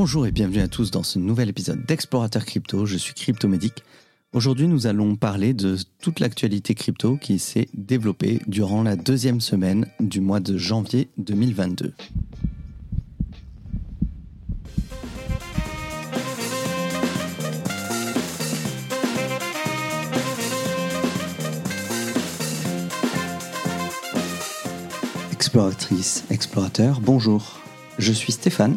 Bonjour et bienvenue à tous dans ce nouvel épisode d'Explorateur Crypto. Je suis Cryptomédic. Aujourd'hui, nous allons parler de toute l'actualité crypto qui s'est développée durant la deuxième semaine du mois de janvier 2022. Exploratrice, explorateur, bonjour. Je suis Stéphane,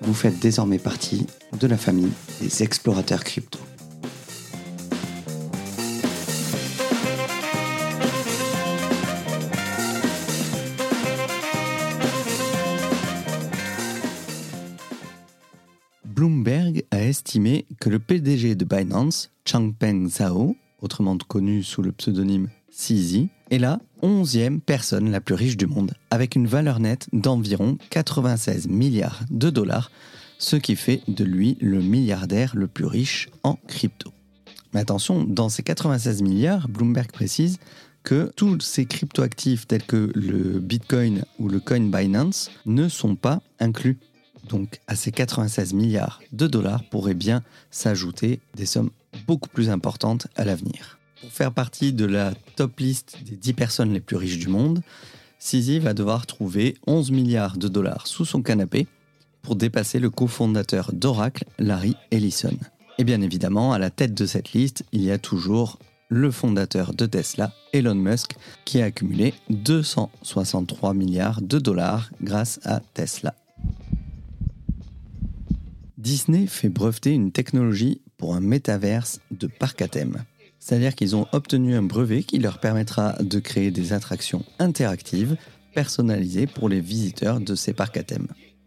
vous faites désormais partie de la famille des explorateurs crypto. Bloomberg a estimé que le PDG de Binance, Changpeng Zhao, autrement connu sous le pseudonyme CZ, est la 11e personne la plus riche du monde, avec une valeur nette d'environ 96 milliards de dollars, ce qui fait de lui le milliardaire le plus riche en crypto. Mais attention, dans ces 96 milliards, Bloomberg précise que tous ces cryptoactifs tels que le Bitcoin ou le coin Binance ne sont pas inclus. Donc à ces 96 milliards de dollars pourraient bien s'ajouter des sommes beaucoup plus importantes à l'avenir. Pour faire partie de la top list des 10 personnes les plus riches du monde, Sisi va devoir trouver 11 milliards de dollars sous son canapé pour dépasser le cofondateur d'Oracle, Larry Ellison. Et bien évidemment, à la tête de cette liste, il y a toujours le fondateur de Tesla, Elon Musk, qui a accumulé 263 milliards de dollars grâce à Tesla. Disney fait breveter une technologie pour un métaverse de parc à thème. C'est-à-dire qu'ils ont obtenu un brevet qui leur permettra de créer des attractions interactives personnalisées pour les visiteurs de ces parcs à thème.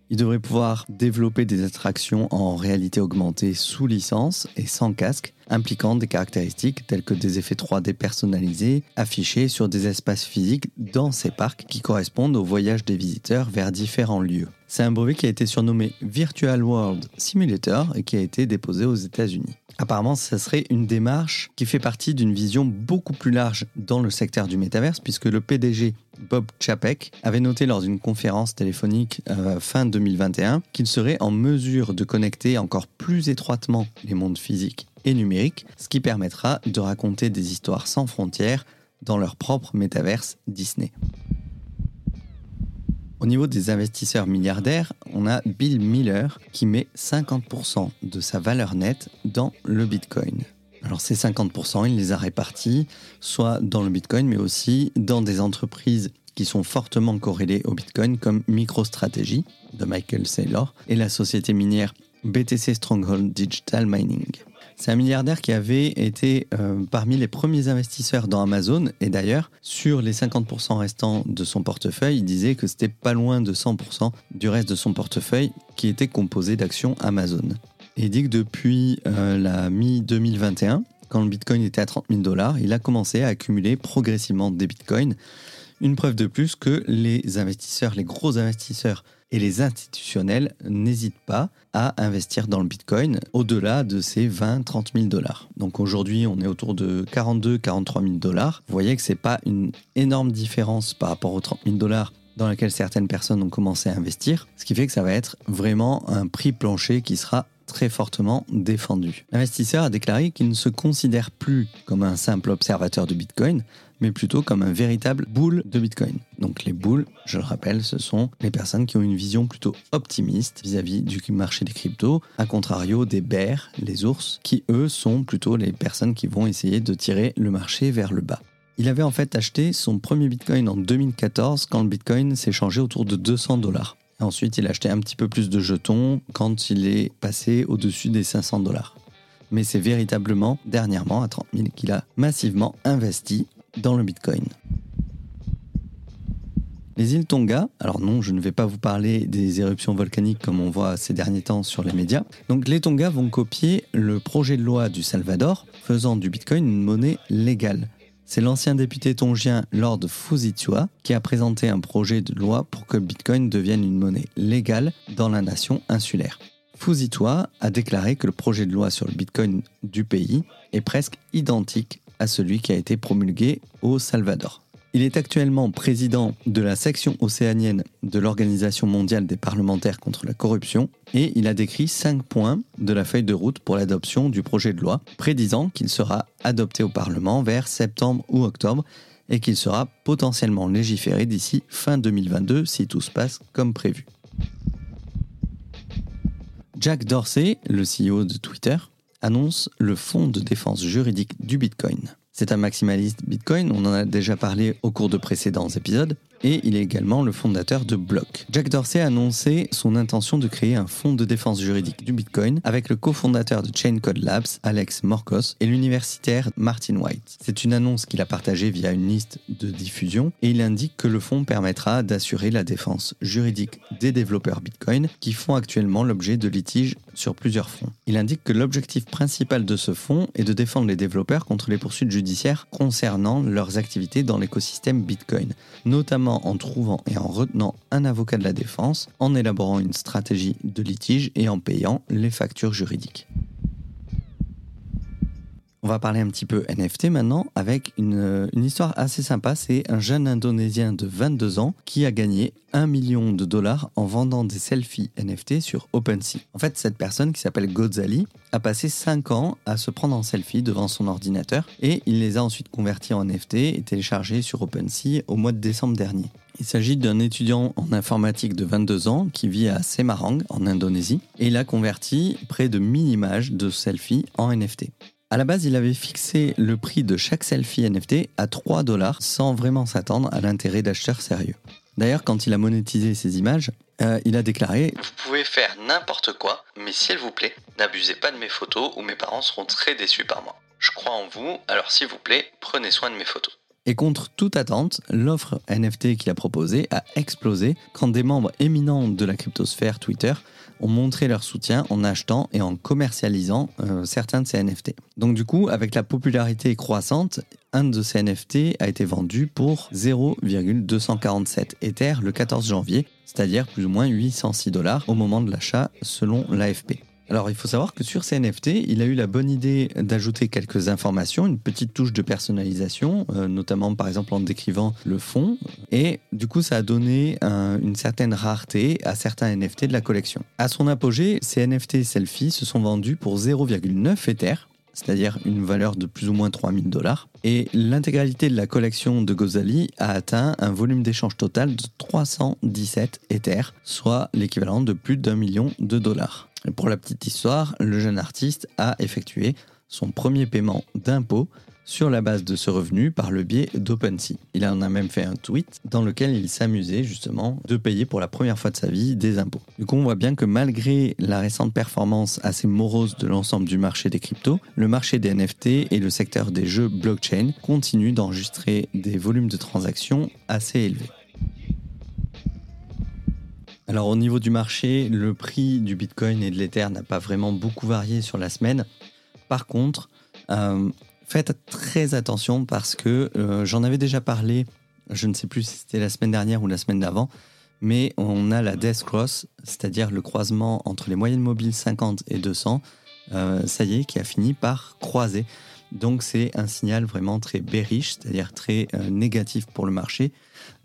Ils devraient pouvoir développer des attractions en réalité augmentée sous licence et sans casque, impliquant des caractéristiques telles que des effets 3D personnalisés affichés sur des espaces physiques dans ces parcs qui correspondent au voyage des visiteurs vers différents lieux. C'est un brevet qui a été surnommé Virtual World Simulator et qui a été déposé aux États-Unis. Apparemment, ça serait une démarche qui fait partie d'une vision beaucoup plus large dans le secteur du métaverse, puisque le PDG Bob Chapek avait noté lors d'une conférence téléphonique euh, fin 2021 qu'il serait en mesure de connecter encore plus étroitement les mondes physiques et numériques, ce qui permettra de raconter des histoires sans frontières dans leur propre métaverse Disney. Au niveau des investisseurs milliardaires, on a Bill Miller qui met 50% de sa valeur nette dans le Bitcoin. Alors ces 50%, il les a répartis soit dans le Bitcoin, mais aussi dans des entreprises qui sont fortement corrélées au Bitcoin, comme MicroStrategy de Michael Saylor et la société minière BTC Stronghold Digital Mining. C'est un milliardaire qui avait été euh, parmi les premiers investisseurs dans Amazon et d'ailleurs, sur les 50% restants de son portefeuille, il disait que c'était pas loin de 100% du reste de son portefeuille qui était composé d'actions Amazon. Et il dit que depuis euh, la mi-2021, quand le Bitcoin était à 30 000 dollars, il a commencé à accumuler progressivement des Bitcoins. Une preuve de plus que les investisseurs, les gros investisseurs et les institutionnels n'hésitent pas à investir dans le Bitcoin au-delà de ces 20-30 000 dollars. Donc aujourd'hui, on est autour de 42-43 000 dollars. Vous voyez que ce n'est pas une énorme différence par rapport aux 30 000 dollars dans laquelle certaines personnes ont commencé à investir, ce qui fait que ça va être vraiment un prix plancher qui sera très fortement défendu. L'investisseur a déclaré qu'il ne se considère plus comme un simple observateur de Bitcoin, mais plutôt comme un véritable boule de Bitcoin. Donc les boules, je le rappelle, ce sont les personnes qui ont une vision plutôt optimiste vis-à-vis du marché des cryptos, à contrario des bears, les ours, qui eux sont plutôt les personnes qui vont essayer de tirer le marché vers le bas. Il avait en fait acheté son premier Bitcoin en 2014 quand le Bitcoin s'est changé autour de 200 dollars. Ensuite, il a acheté un petit peu plus de jetons quand il est passé au-dessus des 500 dollars. Mais c'est véritablement dernièrement à 30 000 qu'il a massivement investi dans le Bitcoin. Les îles Tonga, alors non, je ne vais pas vous parler des éruptions volcaniques comme on voit ces derniers temps sur les médias. Donc les Tonga vont copier le projet de loi du Salvador faisant du Bitcoin une monnaie légale. C'est l'ancien député tongien Lord Fuzitua qui a présenté un projet de loi pour que Bitcoin devienne une monnaie légale dans la nation insulaire. Fuzitua a déclaré que le projet de loi sur le Bitcoin du pays est presque identique à celui qui a été promulgué au Salvador. Il est actuellement président de la section océanienne de l'Organisation mondiale des parlementaires contre la corruption et il a décrit cinq points de la feuille de route pour l'adoption du projet de loi, prédisant qu'il sera adopté au Parlement vers septembre ou octobre et qu'il sera potentiellement légiféré d'ici fin 2022 si tout se passe comme prévu. Jack Dorsey, le CEO de Twitter, annonce le fonds de défense juridique du Bitcoin. C'est un maximaliste Bitcoin, on en a déjà parlé au cours de précédents épisodes, et il est également le fondateur de Block. Jack Dorsey a annoncé son intention de créer un fonds de défense juridique du Bitcoin avec le cofondateur de Chain Code Labs, Alex Morkos, et l'universitaire Martin White. C'est une annonce qu'il a partagée via une liste de diffusion et il indique que le fonds permettra d'assurer la défense juridique des développeurs Bitcoin qui font actuellement l'objet de litiges sur plusieurs fronts. Il indique que l'objectif principal de ce fonds est de défendre les développeurs contre les poursuites judiciaires concernant leurs activités dans l'écosystème Bitcoin, notamment en trouvant et en retenant un avocat de la défense, en élaborant une stratégie de litige et en payant les factures juridiques. On va parler un petit peu NFT maintenant avec une, histoire assez sympa. C'est un jeune Indonésien de 22 ans qui a gagné 1 million de dollars en vendant des selfies NFT sur OpenSea. En fait, cette personne qui s'appelle Gozali a passé 5 ans à se prendre en selfie devant son ordinateur et il les a ensuite convertis en NFT et téléchargés sur OpenSea au mois de décembre dernier. Il s'agit d'un étudiant en informatique de 22 ans qui vit à Semarang en Indonésie et il a converti près de 1000 images de selfies en NFT. À la base, il avait fixé le prix de chaque selfie NFT à 3 dollars sans vraiment s'attendre à l'intérêt d'acheteurs sérieux. D'ailleurs, quand il a monétisé ses images, euh, il a déclaré Vous pouvez faire n'importe quoi, mais s'il vous plaît, n'abusez pas de mes photos ou mes parents seront très déçus par moi. Je crois en vous, alors s'il vous plaît, prenez soin de mes photos. Et contre toute attente, l'offre NFT qu'il a proposée a explosé quand des membres éminents de la cryptosphère Twitter ont montré leur soutien en achetant et en commercialisant euh, certains de ces NFT. Donc du coup, avec la popularité croissante, un de ces NFT a été vendu pour 0,247 Ether le 14 janvier, c'est-à-dire plus ou moins 806 dollars au moment de l'achat selon l'AFP. Alors il faut savoir que sur ces NFT, il a eu la bonne idée d'ajouter quelques informations, une petite touche de personnalisation, euh, notamment par exemple en décrivant le fond, et du coup ça a donné une certaine rareté à certains NFT de la collection. À son apogée, ces NFT selfies se sont vendus pour 0,9 Ether, c'est-à-dire une valeur de plus ou moins 3000 dollars. Et l'intégralité de la collection de Gozali a atteint un volume d'échange total de 317 Ether, soit l'équivalent de plus d'un million de dollars pour la petite histoire, le jeune artiste a effectué son premier paiement d'impôt sur la base de ce revenu par le biais d'OpenSea. Il en a même fait un tweet dans lequel il s'amusait justement de payer pour la première fois de sa vie des impôts. Du coup, on voit bien que malgré la récente performance assez morose de l'ensemble du marché des cryptos, le marché des NFT et le secteur des jeux blockchain continuent d'enregistrer des volumes de transactions assez élevés. Alors au niveau du marché, le prix du Bitcoin et de l'Ether n'a pas vraiment beaucoup varié sur la semaine. Par contre, euh, faites très attention parce que euh, j'en avais déjà parlé, je ne sais plus si c'était la semaine dernière ou la semaine d'avant, mais on a la Death Cross, c'est-à-dire le croisement entre les moyennes mobiles 50 et 200, euh, ça y est, qui a fini par croiser. Donc c'est un signal vraiment très bearish, c'est-à-dire très négatif pour le marché.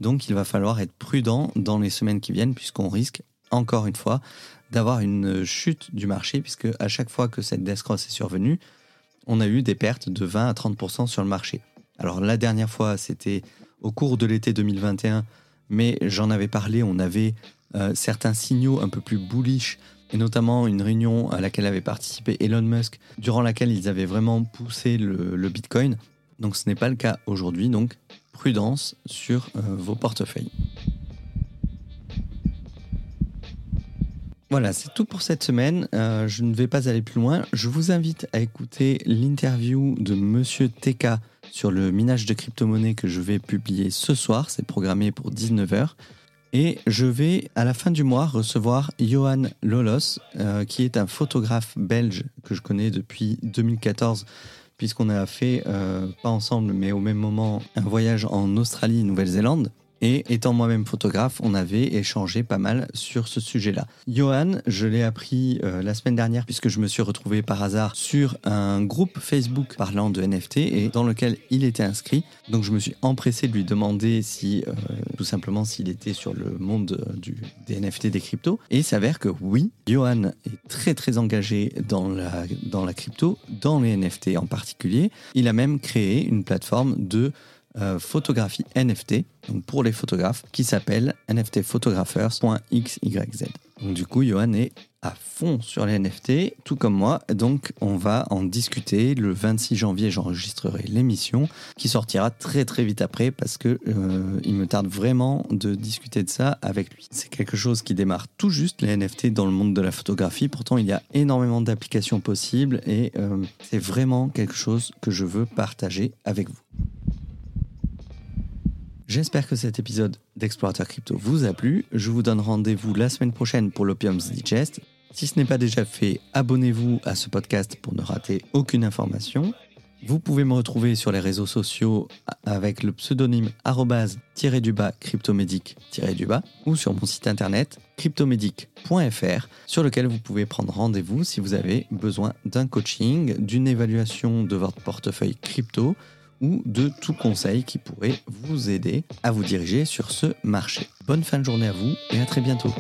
Donc il va falloir être prudent dans les semaines qui viennent puisqu'on risque, encore une fois, d'avoir une chute du marché puisque à chaque fois que cette death est survenue, on a eu des pertes de 20 à 30% sur le marché. Alors la dernière fois, c'était au cours de l'été 2021, mais j'en avais parlé, on avait euh, certains signaux un peu plus bullish et notamment une réunion à laquelle avait participé Elon Musk, durant laquelle ils avaient vraiment poussé le, Bitcoin. Donc ce n'est pas le cas aujourd'hui, donc prudence sur euh, vos portefeuilles. Voilà, c'est tout pour cette semaine. Euh, je ne vais pas aller plus loin. Je vous invite à écouter l'interview de Monsieur TK sur le minage de crypto-monnaies que je vais publier ce soir. C'est programmé pour 19h. Et je vais, à la fin du mois, recevoir Johan Lolos, euh, qui est un photographe belge que je connais depuis 2014, puisqu'on a fait, euh, pas ensemble, mais au même moment, un voyage en Australie, Nouvelle-Zélande. Et étant moi-même photographe, on avait échangé pas mal sur ce sujet-là. Johan, je l'ai appris euh, la semaine dernière puisque je me suis retrouvé par hasard sur un groupe Facebook parlant de NFT et dans lequel il était inscrit. Donc je me suis empressé de lui demander si, euh, tout simplement, s'il était sur le monde euh, du, des NFT, des cryptos. Et il s'avère que oui, Johan est très très engagé dans la, dans la crypto, dans les NFT en particulier. Il a même créé une plateforme de euh, photographie NFT donc pour les photographes qui s'appelle nftphotographers.xyz. Donc du coup, Johan est à fond sur les NFT, tout comme moi. Donc on va en discuter. Le 26 janvier, j'enregistrerai l'émission qui sortira très très vite après parce que euh, il me tarde vraiment de discuter de ça avec lui. C'est quelque chose qui démarre tout juste les NFT dans le monde de la photographie. Pourtant, il y a énormément d'applications possibles et euh, c'est vraiment quelque chose que je veux partager avec vous. J'espère que cet épisode d'Explorateur Crypto vous a plu. Je vous donne rendez-vous la semaine prochaine pour l'Opium's Digest. Si ce n'est pas déjà fait, abonnez-vous à ce podcast pour ne rater aucune information. Vous pouvez me retrouver sur les réseaux sociaux avec le pseudonyme du bas cryptomédic du bas ou sur mon site internet cryptomédic.fr sur lequel vous pouvez prendre rendez-vous si vous avez besoin d'un coaching, d'une évaluation de votre portefeuille crypto ou de tout conseil qui pourrait vous aider à vous diriger sur ce marché. Bonne fin de journée à vous et à très bientôt.